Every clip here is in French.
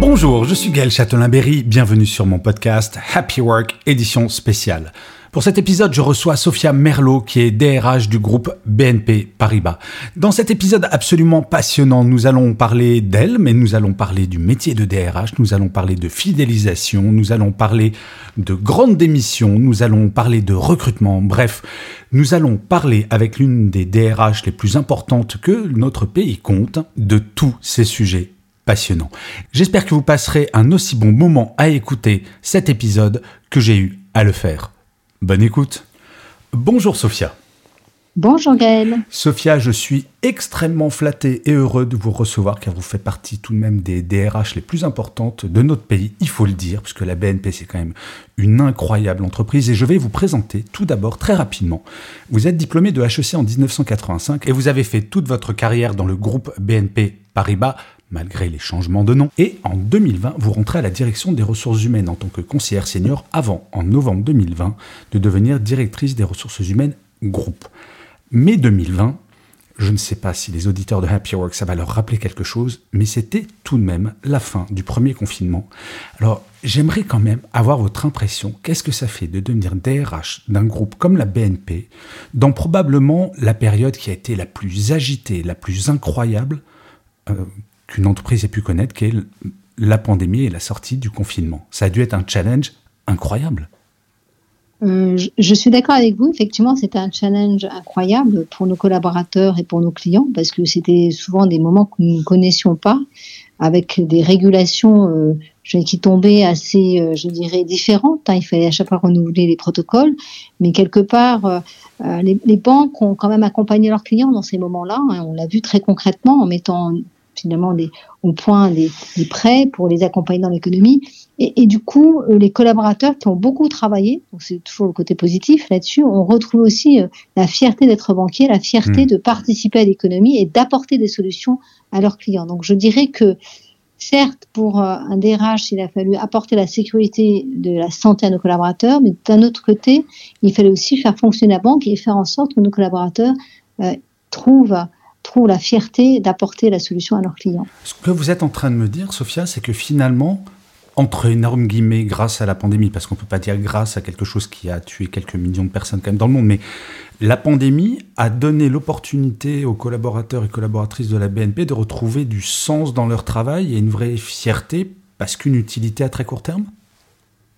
Bonjour, je suis Gaël Châtelain-Berry. Bienvenue sur mon podcast Happy Work, édition spéciale. Pour cet épisode, je reçois Sophia Merlot, qui est DRH du groupe BNP Paribas. Dans cet épisode absolument passionnant, nous allons parler d'elle, mais nous allons parler du métier de DRH, nous allons parler de fidélisation, nous allons parler de grandes démissions, nous allons parler de recrutement, bref, nous allons parler avec l'une des DRH les plus importantes que notre pays compte de tous ces sujets J'espère que vous passerez un aussi bon moment à écouter cet épisode que j'ai eu à le faire. Bonne écoute. Bonjour Sophia. Bonjour Gaël. Sophia, je suis extrêmement flatté et heureux de vous recevoir car vous faites partie tout de même des DRH les plus importantes de notre pays, il faut le dire, puisque la BNP c'est quand même une incroyable entreprise et je vais vous présenter tout d'abord très rapidement. Vous êtes diplômé de HEC en 1985 et vous avez fait toute votre carrière dans le groupe BNP Paribas malgré les changements de nom. Et en 2020, vous rentrez à la direction des ressources humaines en tant que conseillère senior avant, en novembre 2020, de devenir directrice des ressources humaines groupe. Mai 2020, je ne sais pas si les auditeurs de Happy Work, ça va leur rappeler quelque chose, mais c'était tout de même la fin du premier confinement. Alors, j'aimerais quand même avoir votre impression. Qu'est-ce que ça fait de devenir DRH d'un groupe comme la BNP, dans probablement la période qui a été la plus agitée, la plus incroyable euh, qu'une entreprise ait pu connaître, qui est la pandémie et la sortie du confinement. Ça a dû être un challenge incroyable. Euh, je, suis d'accord avec vous. Effectivement, c'était un challenge incroyable pour nos collaborateurs et pour nos clients parce que c'était souvent des moments que nous ne connaissions pas, avec des régulations euh, qui tombaient assez, euh, je dirais, différentes. Hein. Il fallait à chaque fois renouveler les protocoles, mais quelque part, les, banques ont quand même accompagné leurs clients dans ces moments-là. Hein. On l'a vu très concrètement en mettant finalement des, au point des, prêts pour les accompagner dans l'économie. Et, du coup, euh, les collaborateurs qui ont beaucoup travaillé, donc c'est toujours le côté positif là-dessus, on retrouve aussi euh, la fierté d'être banquier, la fierté mmh. de participer à l'économie et d'apporter des solutions à leurs clients. Donc je dirais que certes, pour euh, un DRH, il a fallu apporter la sécurité de la santé à nos collaborateurs, mais d'un autre côté, il fallait aussi faire fonctionner la banque et faire en sorte que nos collaborateurs trouvent la fierté d'apporter la solution à leurs clients. Ce que vous êtes en train de me dire, Sophia, c'est que finalement, entre énormes guillemets, grâce à la pandémie, parce qu'on ne peut pas dire grâce à quelque chose qui a tué quelques millions de personnes quand même dans le monde, mais la pandémie a donné l'opportunité aux collaborateurs et collaboratrices de la BNP de retrouver du sens dans leur travail et une vraie fierté parce qu'une utilité à très court terme?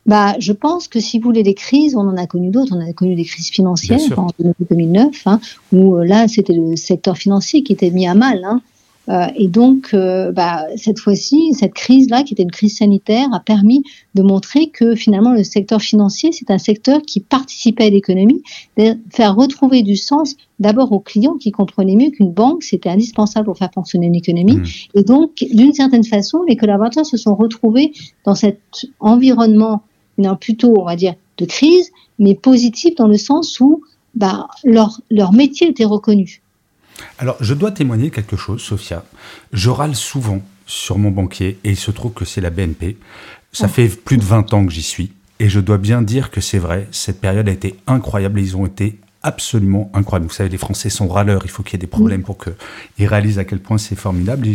Bah, je pense que si vous voulez des crises, on en a connu d'autres. On a connu des crises financières en 2009, hein, où euh, là, c'était le secteur financier qui était mis à mal. Hein. Euh, et donc, euh, bah, cette fois-ci, cette crise-là, qui était une crise sanitaire, a permis de montrer que finalement, le secteur financier, c'est un secteur qui participait à l'économie, de faire retrouver du sens d'abord aux clients qui comprenaient mieux qu'une banque, c'était indispensable pour faire fonctionner une économie. Mmh. Et donc, d'une certaine façon, les collaborateurs se sont retrouvés dans cet environnement non plutôt, on va dire, de crise, mais positive dans le sens où bah, leur, leur métier était reconnu. Alors, je dois témoigner quelque chose, Sophia. Je râle souvent sur mon banquier et il se trouve que c'est la BNP. Ça fait plus de 20 ans que j'y suis et je dois bien dire que c'est vrai, cette période a été incroyable ils ont été absolument incroyable. Vous savez, les Français sont râleurs, il faut qu'il y ait des problèmes pour qu'ils réalisent à quel point c'est formidable.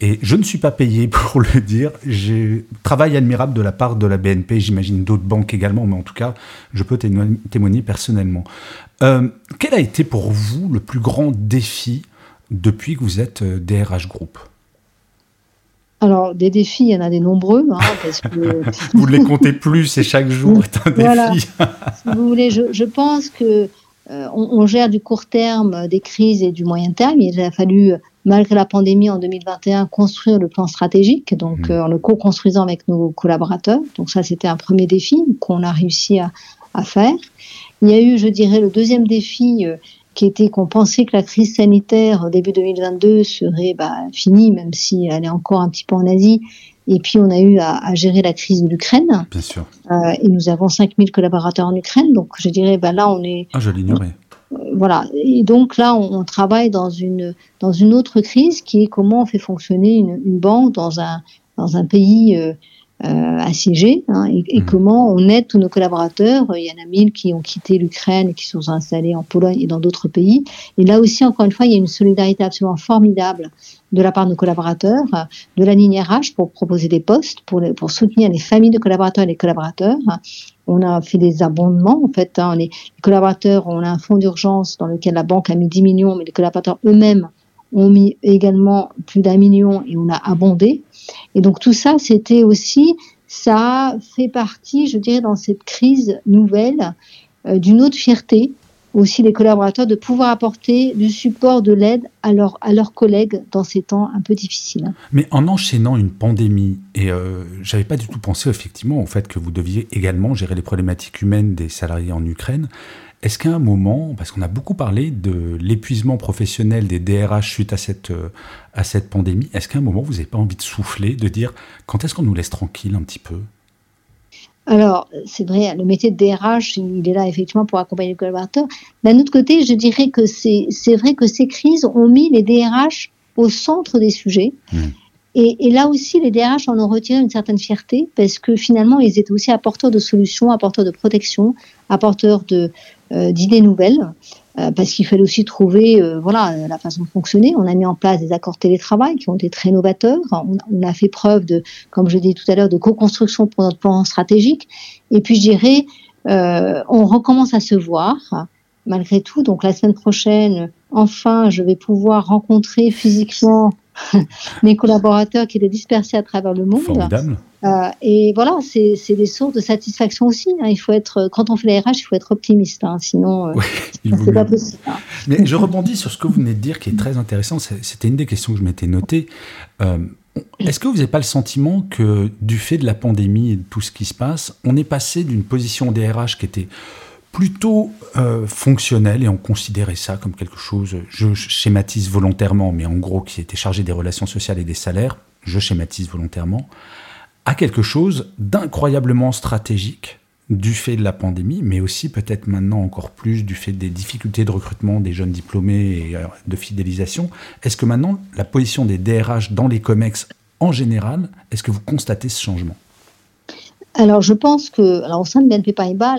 Et, je ne suis pas payé pour le dire. J'ai travail admirable de la part de la BNP, j'imagine d'autres banques également, mais en tout cas, je peux témoigner personnellement. Euh, quel a été pour vous le plus grand défi depuis que vous êtes DRH euh, Group? Alors, des défis, il y en a des nombreux. Hein, vous ne les comptez plus et chaque jour est un défi. si vous voulez, je, je pense que euh, on, gère du court terme des crises et du moyen terme. Il a fallu, malgré la pandémie en 2021, construire le plan stratégique, donc mmh. euh, en le co-construisant avec nos collaborateurs. Donc ça, c'était un premier défi qu'on a réussi à, faire. Il y a eu, je dirais, le deuxième défi, euh, qui était qu'on pensait que la crise sanitaire début 2022 serait bah, finie, même si elle est encore un petit peu en Asie. Et puis on a eu à, gérer la crise de l'Ukraine. Bien sûr. Euh, et nous avons 5000 collaborateurs en Ukraine, donc je dirais, bah, là on est. Ah, je l'ignorais. Euh, voilà. Et donc là, on, travaille dans une, dans une autre crise qui est comment on fait fonctionner une, une banque dans un, dans un pays euh, assiégés hein, et, mmh. comment on aide tous nos collaborateurs. Il y en a mille qui ont quitté l'Ukraine et qui sont installés en Pologne et dans d'autres pays. Et là aussi, encore une fois, il y a une solidarité absolument formidable de la part de nos collaborateurs, de la ligne RH pour proposer des postes, pour, pour soutenir les familles de collaborateurs et les collaborateurs. On a fait des abondements, en fait. Hein, les, collaborateurs, on a un fonds d'urgence dans lequel la banque a mis 10 millions, mais les collaborateurs eux-mêmes ont mis également plus d'un million et on a abondé. Et donc tout ça, c'était aussi, ça fait partie, je dirais, dans cette crise nouvelle, euh, d'une autre fierté aussi des collaborateurs de pouvoir apporter du support, de l'aide à, à leurs collègues dans ces temps un peu difficiles. Mais en enchaînant une pandémie, et euh, j'avais pas du tout pensé effectivement au fait que vous deviez également gérer les problématiques humaines des salariés en Ukraine, est-ce qu'à un moment, parce qu'on a beaucoup parlé de l'épuisement professionnel des DRH suite à cette, euh, à cette pandémie, est-ce qu'à un moment, vous n'avez pas envie de souffler, de dire quand est-ce qu'on nous laisse tranquille un petit peu? Alors, c'est vrai, le métier de DRH, il est là effectivement pour accompagner les collaborateurs. D'un autre côté, je dirais que c'est vrai que ces crises ont mis les DRH au centre des sujets. Mmh. Et, et, là aussi, les DRH en ont retiré une certaine fierté parce que finalement, ils étaient aussi apporteurs de solutions, apporteurs de protection, apporteurs de, d'idées nouvelles, euh, parce qu'il fallait aussi trouver euh, voilà la façon de fonctionner. On a mis en place des accords télétravail qui ont été très novateurs. On, a fait preuve de, comme je dis tout à l'heure, de co-construction pour notre plan stratégique. Et puis je dirais, on recommence à se voir malgré tout. Donc la semaine prochaine, enfin, je vais pouvoir rencontrer physiquement mes collaborateurs qui étaient dispersés à travers le monde. Formidable. Euh, et voilà, c'est des sources de satisfaction aussi. Hein. Il faut être, quand on fait la RH, il faut être optimiste, hein. sinon euh, c'est pas possible. Hein. Mais je rebondis sur ce que vous venez de dire, qui est très intéressant. C'était une des questions que je m'étais notée. Euh, est-ce que vous n'avez pas le sentiment que du fait de la pandémie et de tout ce qui se passe, on est passé d'une position DRH qui était plutôt fonctionnelle et on considérait ça comme quelque chose, je schématise volontairement, mais en gros qui était chargé des relations sociales et des salaires, je schématise volontairement, à quelque chose d'incroyablement stratégique du fait de la pandémie, mais aussi peut-être maintenant encore plus du fait des difficultés de recrutement des jeunes diplômés et euh, de fidélisation. Est-ce que maintenant la position des DRH dans les COMEX en général, est-ce que vous constatez ce changement? Alors, je pense que, alors, au sein de BNP Paribas,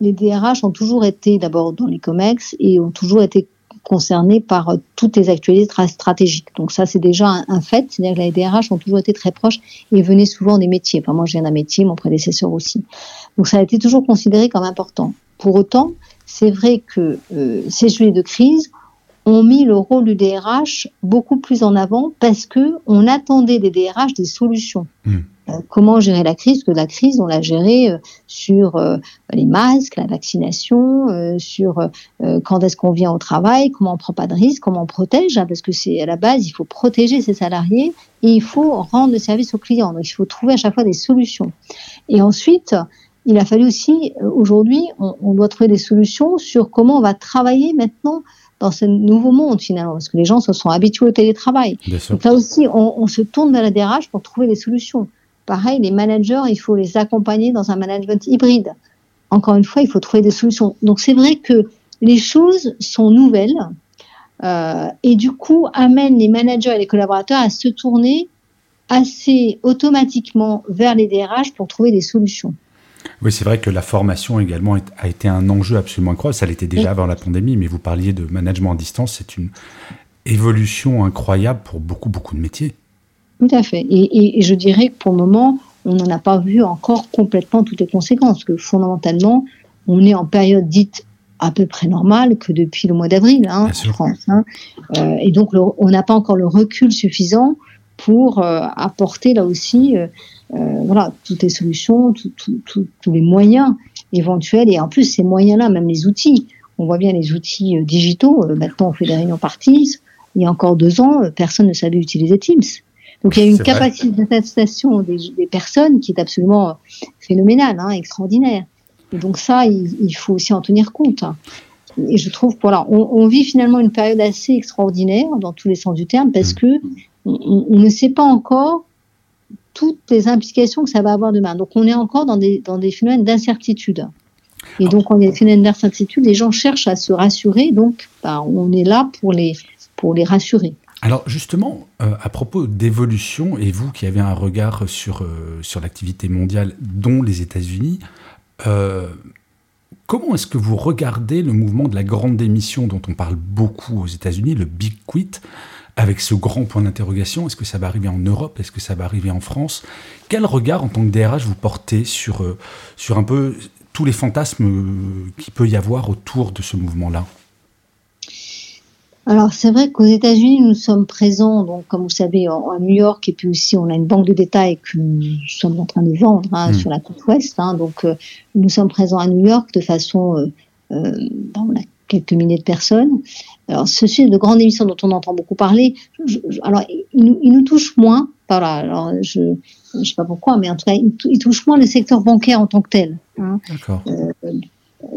les DRH ont toujours été d'abord dans les COMEX et ont toujours été concernés par euh, toutes les actualités stratégiques. Donc ça, c'est déjà un, fait. C'est-à-dire que les DRH ont toujours été très proches et venaient souvent des métiers. Enfin, moi, je viens d'un métier, mon prédécesseur aussi. Donc ça a été toujours considéré comme important. Pour autant, c'est vrai que euh, ces sujets de crise ont mis le rôle du DRH beaucoup plus en avant parce que on attendait des DRH des solutions. Hmm. Euh, comment gérer la crise, que la crise, on l'a gérée euh, sur euh, les masques, la vaccination, sur quand est-ce qu'on vient au travail, comment on prend pas de risques, comment on protège, hein, parce que c'est à la base, il faut protéger ses salariés et il faut rendre le service aux clients. Donc il faut trouver à chaque fois des solutions. Et ensuite, il a fallu aussi, aujourd'hui, on, doit trouver des solutions sur comment on va travailler maintenant dans ce nouveau monde finalement, parce que les gens se sont habitués au télétravail. Donc là aussi, on, on, se tourne vers la DRH pour trouver des solutions. Pareil, les managers, il faut les accompagner dans un management hybride. Encore une fois, il faut trouver des solutions. Donc c'est vrai que les choses sont nouvelles euh, et du coup amènent les managers et les collaborateurs à se tourner assez automatiquement vers les DRH pour trouver des solutions. Oui, c'est vrai que la formation également a été un enjeu absolument incroyable. Ça l'était déjà avant la pandémie, mais vous parliez de management à distance. C'est une évolution incroyable pour beaucoup, beaucoup de métiers. Tout à fait. Et, je dirais que pour le moment, on n'en a pas vu encore complètement toutes les conséquences, parce que fondamentalement, on est en période dite à peu près normale que depuis le mois d'avril hein, en France. Hein. Euh, et donc, on n'a pas encore le recul suffisant pour euh, apporter là aussi euh, voilà, toutes les solutions, tous les moyens éventuels. Et en plus, ces moyens-là, même les outils, on voit bien les outils digitaux. maintenant, on fait des réunions par Teams. Il y a encore deux ans, personne ne savait utiliser Teams. Donc il y a une capacité d'adaptation des, des, personnes qui est absolument phénoménale, hein, extraordinaire. Et donc ça, il, faut aussi en tenir compte. Et je trouve voilà, on, vit finalement une période assez extraordinaire dans tous les sens du terme parce mmh. que on, ne sait pas encore toutes les implications que ça va avoir demain. Donc on est encore dans des, dans des phénomènes d'incertitude. Et donc, on est phénomène d'incertitude, les gens cherchent à se rassurer, donc bah, on est là pour les, pour les rassurer. Alors justement, euh, à propos d'évolution, et vous qui avez un regard sur, euh, sur l'activité mondiale, dont les États-Unis, euh, comment est-ce que vous regardez le mouvement de la grande démission dont on parle beaucoup aux États-Unis, le Big Quit avec ce grand point d'interrogation, est-ce que ça va arriver en Europe Est-ce que ça va arriver en France? Quel regard en tant que DRH vous portez sur, sur un peu tous les fantasmes qu'il peut y avoir autour de ce mouvement-là? Alors c'est vrai qu'aux États-Unis nous sommes présents, donc comme vous savez, en, New York et puis aussi on a une banque de détail que nous sommes en train de vendre hein, hmm. sur la côte ouest. Hein, donc euh, nous sommes présents à New York de façon, euh, euh, on a quelques milliers de personnes. Alors ce sujet de grande émission dont on entend beaucoup parler, alors il nous, touche moins. Voilà, alors je ne sais pas pourquoi, mais en tout cas il, touche moins le secteur bancaire en tant que tel. Hein. D'accord.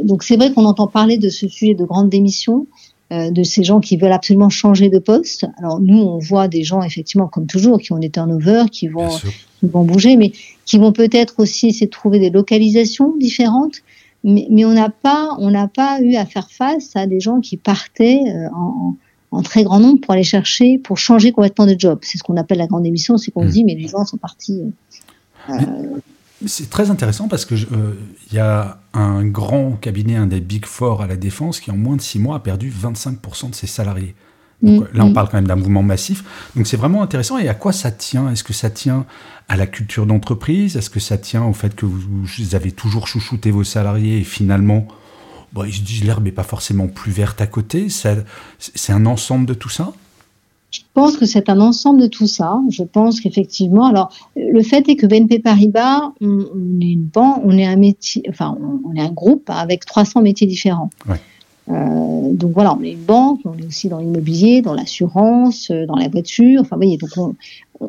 donc c'est vrai qu'on entend parler de ce sujet de grande démission. Euh, de ces gens qui veulent absolument changer de poste. Alors nous, on voit des gens effectivement, comme toujours, qui ont des turnovers, qui vont, qui vont bouger, mais qui vont peut-être aussi essayer de trouver des localisations différentes. Mais, mais on n'a pas, on n'a pas eu à faire face à des gens qui partaient euh, en, en, très grand nombre pour aller chercher, pour changer complètement de job. C'est ce qu'on appelle la grande émission, c'est qu'on se hmm. dit mais les gens sont partis. Euh, c'est très intéressant parce que il euh, y a un grand cabinet, un des Big Four à la défense, qui en moins de six mois a perdu 25% de ses salariés. Mm, là, on mm. parle quand même d'un mouvement massif. Donc c'est vraiment intéressant. Et à quoi ça tient? Est-ce que ça tient à la culture d'entreprise? Est-ce que ça tient au fait que vous, avez toujours chouchouté vos salariés et finalement, bon, ils se disent l'herbe n'est pas forcément plus verte à côté? C'est un ensemble de tout ça? Je pense que c'est un ensemble de tout ça. Je pense qu'effectivement, alors le fait est que BNP Paribas, on, est une banque, on est un métier, enfin on, est un groupe avec 300 métiers différents. Euh, donc voilà, on est une banque, on est aussi dans l'immobilier, dans l'assurance, euh, dans la voiture. Enfin, vous voyez, donc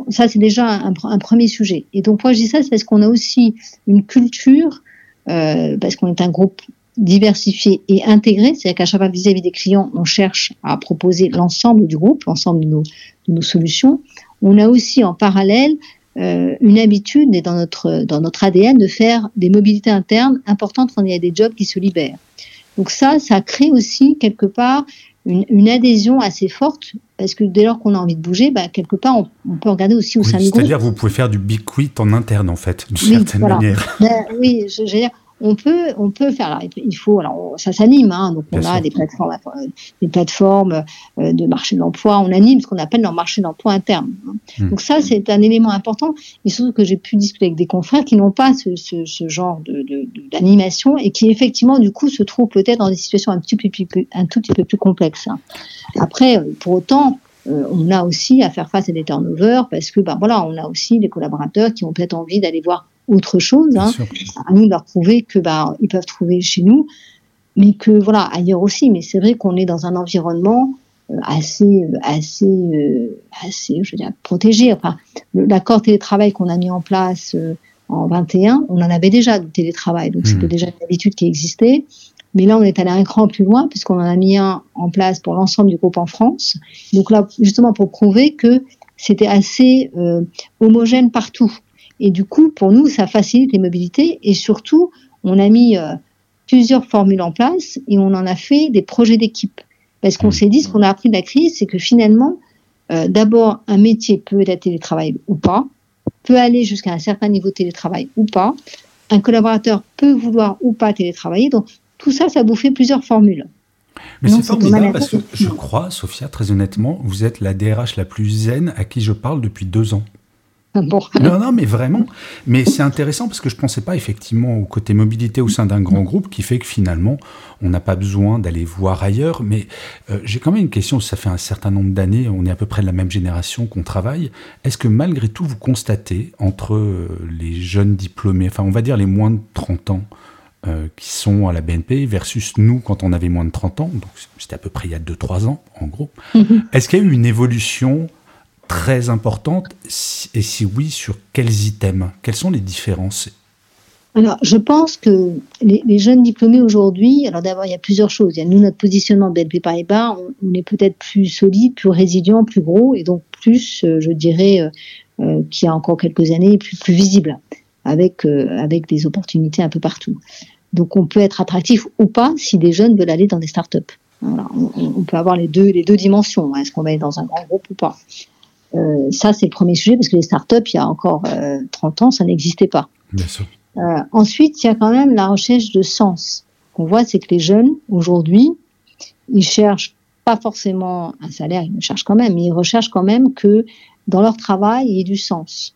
ça c'est déjà un, premier sujet. Et donc moi je dis ça, c'est parce qu'on a aussi une culture, euh, parce qu'on est un groupe diversifié et intégré, c'est-à-dire qu'à chaque fois vis-à-vis des clients, on cherche à proposer l'ensemble du groupe, l'ensemble de nos, de nos, solutions. On a aussi en parallèle euh, une habitude, et dans notre, dans notre ADN, de faire des mobilités internes importantes quand il y a des jobs qui se libèrent. Donc ça, ça crée aussi quelque part une, une adhésion assez forte, parce que dès lors qu'on a envie de bouger, bah, quelque part, on, peut regarder aussi au sein du groupe. C'est-à-dire vous pouvez faire du big quit en interne, en fait, d'une certaine manière. Ben, oui, je, veux dire, on peut, on peut faire. il faut, alors ça s'anime, hein, donc on a des plateformes, euh, des plateformes euh, de marché de l'emploi. On anime ce qu'on appelle leur marché d'emploi interne. Hein. Hmm. Donc ça, c'est un élément important. Et surtout que j'ai pu discuter avec des confrères qui n'ont pas ce, genre d'animation et qui effectivement du coup se trouvent peut-être dans des situations un, petit peu plus, un tout petit peu plus complexes. Hein. Après, pour autant, euh, on a aussi à faire face à des turnovers parce que ben voilà, on a aussi des collaborateurs qui ont peut-être envie d'aller voir autre chose. Hein. À nous de leur prouver que bah, ils peuvent trouver chez nous, mais que voilà ailleurs aussi. Mais c'est vrai qu'on est dans un environnement euh, assez, euh, assez, euh, assez, je veux dire, protégé. Enfin, l'accord télétravail qu'on a mis en place en 21, on en avait déjà du télétravail, donc c'était hmm. déjà une habitude qui existait. Mais là, on est allé un cran plus loin puisqu'on en a mis un en place pour l'ensemble du groupe en France. Donc là, justement pour prouver que c'était assez homogène partout. Et du coup, pour nous, ça facilite les mobilités et surtout, on a mis euh, plusieurs formules en place et on en a fait des projets d'équipe. Parce qu'on mmh. s'est dit, ce qu'on a appris de la crise, c'est que finalement, euh, d'abord, un métier peut être télétravail ou pas, peut aller jusqu'à un certain niveau de télétravail ou pas. Un collaborateur peut vouloir ou pas télétravailler. Donc, tout ça, ça vous fait plusieurs formules. Mais c'est formidable parce que je crois, Sophia, très honnêtement, vous êtes la DRH la plus zen à qui je parle depuis deux ans. Non, non, mais vraiment. Mais c'est intéressant parce que je ne pensais pas effectivement au côté mobilité au sein d'un grand groupe qui fait que finalement, on n'a pas besoin d'aller voir ailleurs. Mais euh, j'ai quand même une question, ça fait un certain nombre d'années, on est à peu près de la même génération qu'on travaille. Est-ce que malgré tout, vous constatez entre euh, les jeunes diplômés, enfin on va dire les moins de 30 ans, euh, qui sont à la BNP versus nous quand on avait moins de 30 ans, donc c'était à peu près il y a 2-3 ans en gros. Mm-hmm. Est-ce qu'il y a eu une évolution très importante Et si oui, sur quels items? Quelles sont les différences? Alors, je pense que les, jeunes diplômés aujourd'hui, alors d'abord, il y a plusieurs choses. Il y a nous, notre positionnement BNP Paribas, on, on est peut-être plus solide, plus résilient, plus gros, et donc plus, euh, je dirais, euh, euh, qu'il y a encore quelques années, plus, plus visible, avec, avec des opportunités un peu partout. Donc, on peut être attractif ou pas si des jeunes veulent aller dans des startups. On, peut avoir les deux, les deux dimensions. Est-ce qu'on va être dans un grand groupe ou pas? Ça, c'est le premier sujet, parce que les startups, il y a encore 30 ans, ça n'existait pas. Bien sûr. Euh, ensuite, il y a quand même la recherche de sens. Qu'on voit, c'est que les jeunes, aujourd'hui, ils cherchent pas forcément un salaire, ils le cherchent quand même, mais ils recherchent quand même que dans leur travail, il y ait du sens.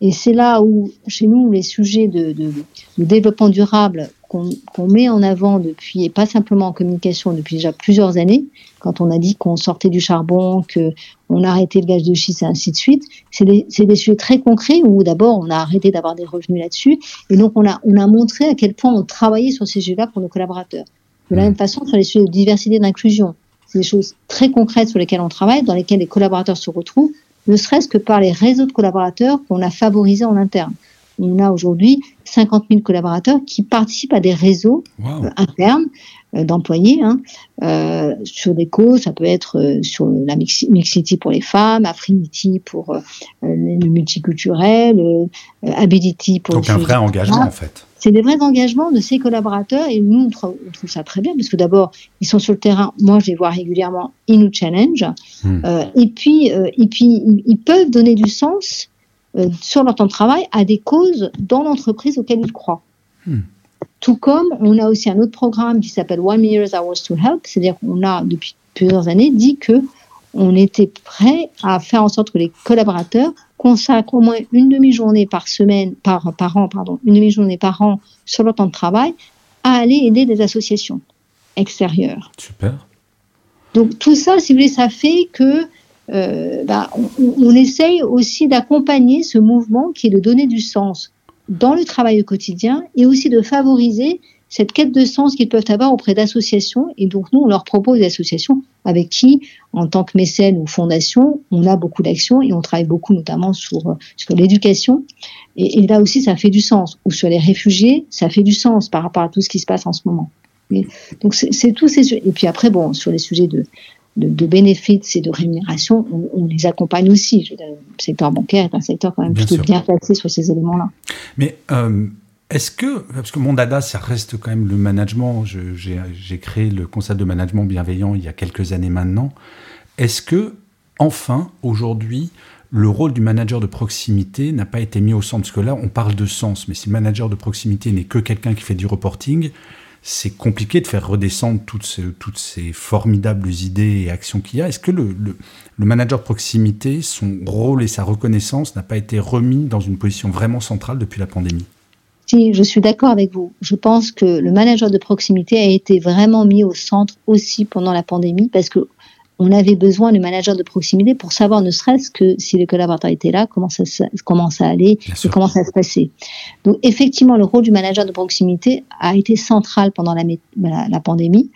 Et c'est là où, chez nous, les sujets de, de, de développement durable qu'on met en avant depuis, et pas simplement en communication, depuis déjà plusieurs années, quand on a dit qu'on sortait du charbon, qu'on arrêtait le gaz de schiste et ainsi de suite, c'est des, des, sujets très concrets où d'abord on a arrêté d'avoir des revenus là-dessus, et donc on a, on a montré à quel point on travaillait sur ces sujets-là pour nos collaborateurs. De la mmh. même façon, sur les sujets de diversité et d'inclusion, c'est des choses très concrètes sur lesquelles on travaille, dans lesquelles les collaborateurs se retrouvent, ne serait-ce que par les réseaux de collaborateurs qu'on a favorisés en interne on a aujourd'hui 50 000 collaborateurs qui participent à des réseaux euh, internes euh, d'employés hein, euh, sur des causes. Ça peut être sur la mixity pour les femmes, Affinity pour le multiculturel, Ability pour Donc un vrai engagement en fait. C'est des vrais engagements de ces collaborateurs et nous, on trouve, ça très bien parce que d'abord, ils sont sur le terrain. Moi, je les vois régulièrement, ils nous challenge. Hmm. et puis, et puis ils, peuvent donner du sens sur leur temps de travail à des causes dans l'entreprise auxquelles ils croient. Hmm. Tout comme on a aussi un autre programme qui s'appelle One Million Hours to Help, c'est-à-dire qu'on a depuis plusieurs années dit que on était prêt à faire en sorte que les collaborateurs consacrent au moins une demi-journée par semaine, par, par an, pardon, une demi-journée par an sur leur temps de travail à aller aider des associations extérieures. Super. Donc tout ça, si vous voulez, ça fait que euh, bah, on, essaye aussi d'accompagner ce mouvement qui est de donner du sens dans le travail au quotidien et aussi de favoriser cette quête de sens qu'ils peuvent avoir auprès d'associations. Et donc, nous, on leur propose des associations avec qui, en tant que mécène ou fondation, on a beaucoup d'actions et on travaille beaucoup notamment sur, sur l'éducation. Et, là aussi, ça fait du sens. Ou sur les réfugiés, ça fait du sens par rapport à tout ce qui se passe en ce moment. donc, c'est tous ces Et puis après, bon, sur les sujets de, de, bénéfices et de rémunération, on, les accompagne aussi. le secteur bancaire est un secteur quand même plutôt bien placé sur ces éléments-là. Mais euh, est-ce que, parce que mon dada, ça reste quand même le management, j'ai créé le concept de management bienveillant il y a quelques années maintenant, est-ce que, enfin, aujourd'hui, le rôle du manager de proximité n'a pas été mis au centre? Parce que là, on parle de sens, mais si le manager de proximité n'est que quelqu'un qui fait du reporting, c'est compliqué de faire redescendre toutes ces, formidables idées et actions qu'il y a. Est-ce que le, le, manager proximité, son rôle et sa reconnaissance n'a pas été remis dans une position vraiment centrale depuis la pandémie? Si, je suis d'accord avec vous. Je pense que le manager de proximité a été vraiment mis au centre aussi pendant la pandémie parce que on avait besoin du manager de proximité pour savoir ne serait-ce que si les collaborateurs étaient là, comment ça, comment ça allait et comment ça se passait. Donc effectivement, le rôle du manager de proximité a été central pendant la, la, pandémie.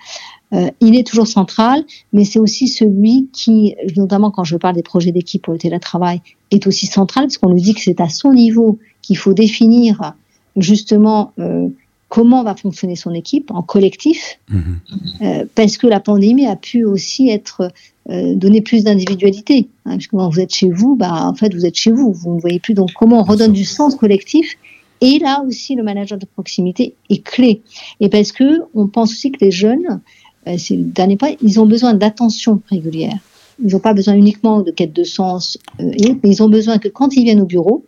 Euh, il est toujours central, mais c'est aussi celui qui, notamment quand je parle des projets d'équipe pour le télétravail, est aussi central parce qu'on nous dit que c'est à son niveau qu'il faut définir justement euh, comment va fonctionner son équipe en collectif, mhm. euh, parce que la pandémie a pu aussi être euh, donner plus d'individualité. Hein, parce que quand vous êtes chez vous, bah, en fait, vous êtes chez vous, vous ne voyez plus. Donc, comment on redonne du sens collectif Et là aussi, le manager de proximité est clé. Et parce que on pense aussi que les jeunes, euh, c'est le dernier point, ils ont besoin d'attention régulière. Ils n'ont pas besoin uniquement de quête de sens, mais ils ont besoin que quand ils viennent au bureau,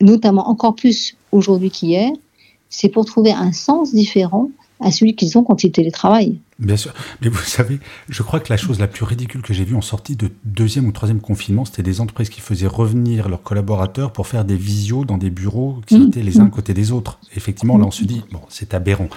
notamment encore plus aujourd'hui qu'hier, c'est pour trouver un sens différent à celui qu'ils ont quand ils télétravaillent. Bien sûr. Mais vous savez, je crois que la chose la plus ridicule que j'ai vue en sortie de deuxième ou troisième confinement, c'était des entreprises qui faisaient revenir leurs collaborateurs pour faire des visios dans des bureaux qui mmh. étaient les uns à côté des autres. Effectivement, là, on se dit, bon, c'est aberrant.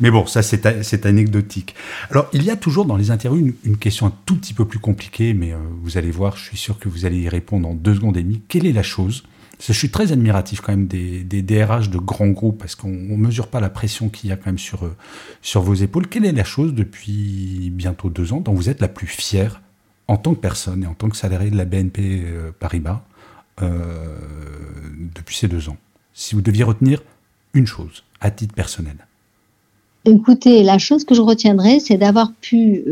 Mais bon, ça, c'est anecdotique. Alors, il y a toujours dans les interviews une, question un tout petit peu plus compliquée, mais euh, vous allez voir, je suis sûr que vous allez y répondre en deux secondes et demie. Quelle est la chose je suis très admiratif quand même des, DRH de grands groupes parce qu'on ne mesure pas la pression qu'il y a quand même sur, euh, sur vos épaules. Quelle est la chose depuis bientôt deux ans dont vous êtes la plus fière en tant que personne et en tant que salarié de la BNP euh, Paribas euh, depuis ces deux ans? Si vous deviez retenir une chose à titre personnel Écoutez, la chose que je retiendrai, c'est d'avoir pu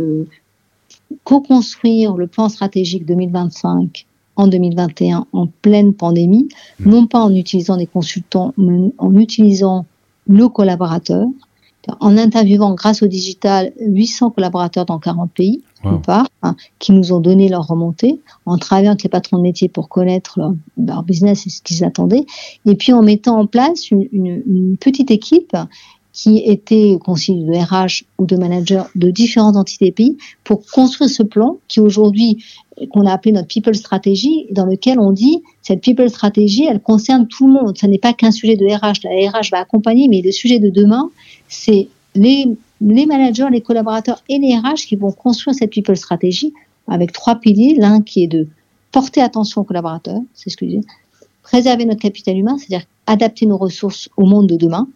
co-construire le plan stratégique 2025 en 2021 en pleine pandémie, mmh. non pas en utilisant des consultants, mais en utilisant nos collaborateurs, en interviewant grâce au digital 800 collaborateurs dans 40 pays, wow. part, hein, qui nous ont donné leur remontée, en travaillant avec les patrons de métier pour connaître leur, leur business et ce qu'ils attendaient, et puis en mettant en place une, une, une petite équipe qui était constitué de RH ou de managers de différentes entités pays pour construire ce plan qui aujourd'hui qu'on a appelé notre people strategy dans lequel on dit cette people strategy elle concerne tout le monde. Ce n'est pas qu'un sujet de RH la RH va accompagner mais le sujet de demain c'est les, les managers les collaborateurs et les RH qui vont construire cette people strategy avec trois piliers. L'un qui est de porter attention aux collaborateurs c'est ce que je dis. Préserver notre capital humain c'est-à-dire adapter nos ressources au monde de demain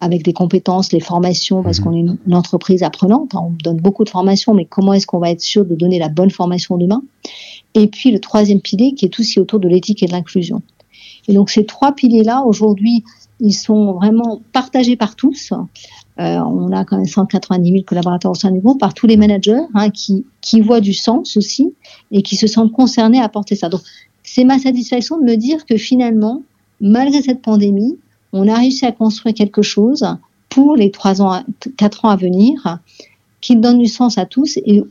avec des compétences, les formations, parce mmh. qu'on est une, une, entreprise apprenante, hein, on donne beaucoup de formations, mais comment est-ce qu'on va être sûr de donner la bonne formation demain? Et puis le troisième pilier qui est aussi autour de l'éthique et de l'inclusion. Et donc ces trois piliers-là, aujourd'hui, ils sont vraiment partagés par tous. Euh, on a quand même 190 000 collaborateurs au sein du groupe, par tous les managers hein, qui, qui voient du sens aussi et qui se sentent concernés à porter ça. Donc c'est ma satisfaction de me dire que finalement, malgré cette pandémie, on a réussi à construire quelque chose pour les trois ans, quatre ans à venir, qui donne du sens à tous et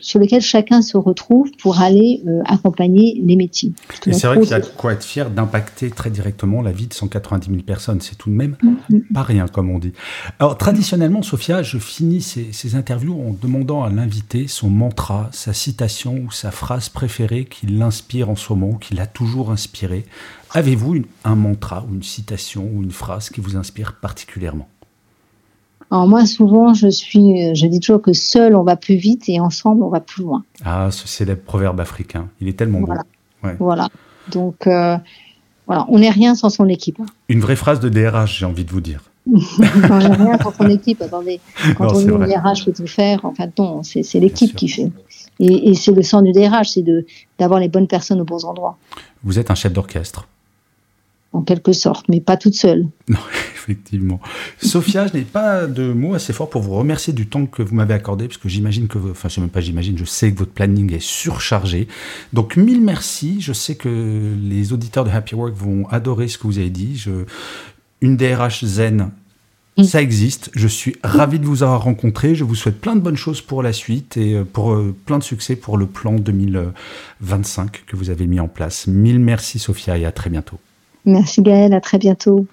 sur lequel chacun se retrouve pour aller euh, accompagner les métiers. Et c'est vrai qu'il y a quoi être fier d'impacter très directement la vie de 190 000 personnes. C'est tout de même mm -hmm. pas rien, comme on dit. Alors, traditionnellement, Sophia, je finis ces, ces interviews en demandant à l'invité son mantra, sa citation ou sa phrase préférée qui l'inspire en ce moment, qui l'a toujours inspiré. Avez-vous un mantra ou une citation ou une phrase qui vous inspire particulièrement? Alors moi, souvent, je suis, je dis toujours que seul on va plus vite et ensemble on va plus loin. Ah, ce célèbre proverbe africain, il est tellement voilà. beau. Ouais. Voilà. Donc, euh, voilà, on n'est rien sans son équipe. Une vraie phrase de DRH, j'ai envie de vous dire. on n'est rien sans son équipe. Attendez, quand non, on le DRH peut tout faire, en fait, non, c'est l'équipe qui fait. Et, et c'est le sens du DRH, c'est d'avoir les bonnes personnes aux bons endroits. Vous êtes un chef d'orchestre en quelque sorte, mais pas toute seule. Non, effectivement. Sophia, je n'ai pas de mots assez forts pour vous remercier du temps que vous m'avez accordé, parce que j'imagine que, enfin, je sais même pas, j'imagine, je sais que votre planning est surchargé. Donc, mille merci. Je sais que les auditeurs de Happy Work vont adorer ce que vous avez dit. Je... Une DRH zen, ça existe. Je suis ravi de vous avoir rencontré. Je vous souhaite plein de bonnes choses pour la suite et pour plein de succès pour le plan 2025 que vous avez mis en place. Mille merci, Sophia, et à très bientôt. Merci Gaëlle, à très bientôt.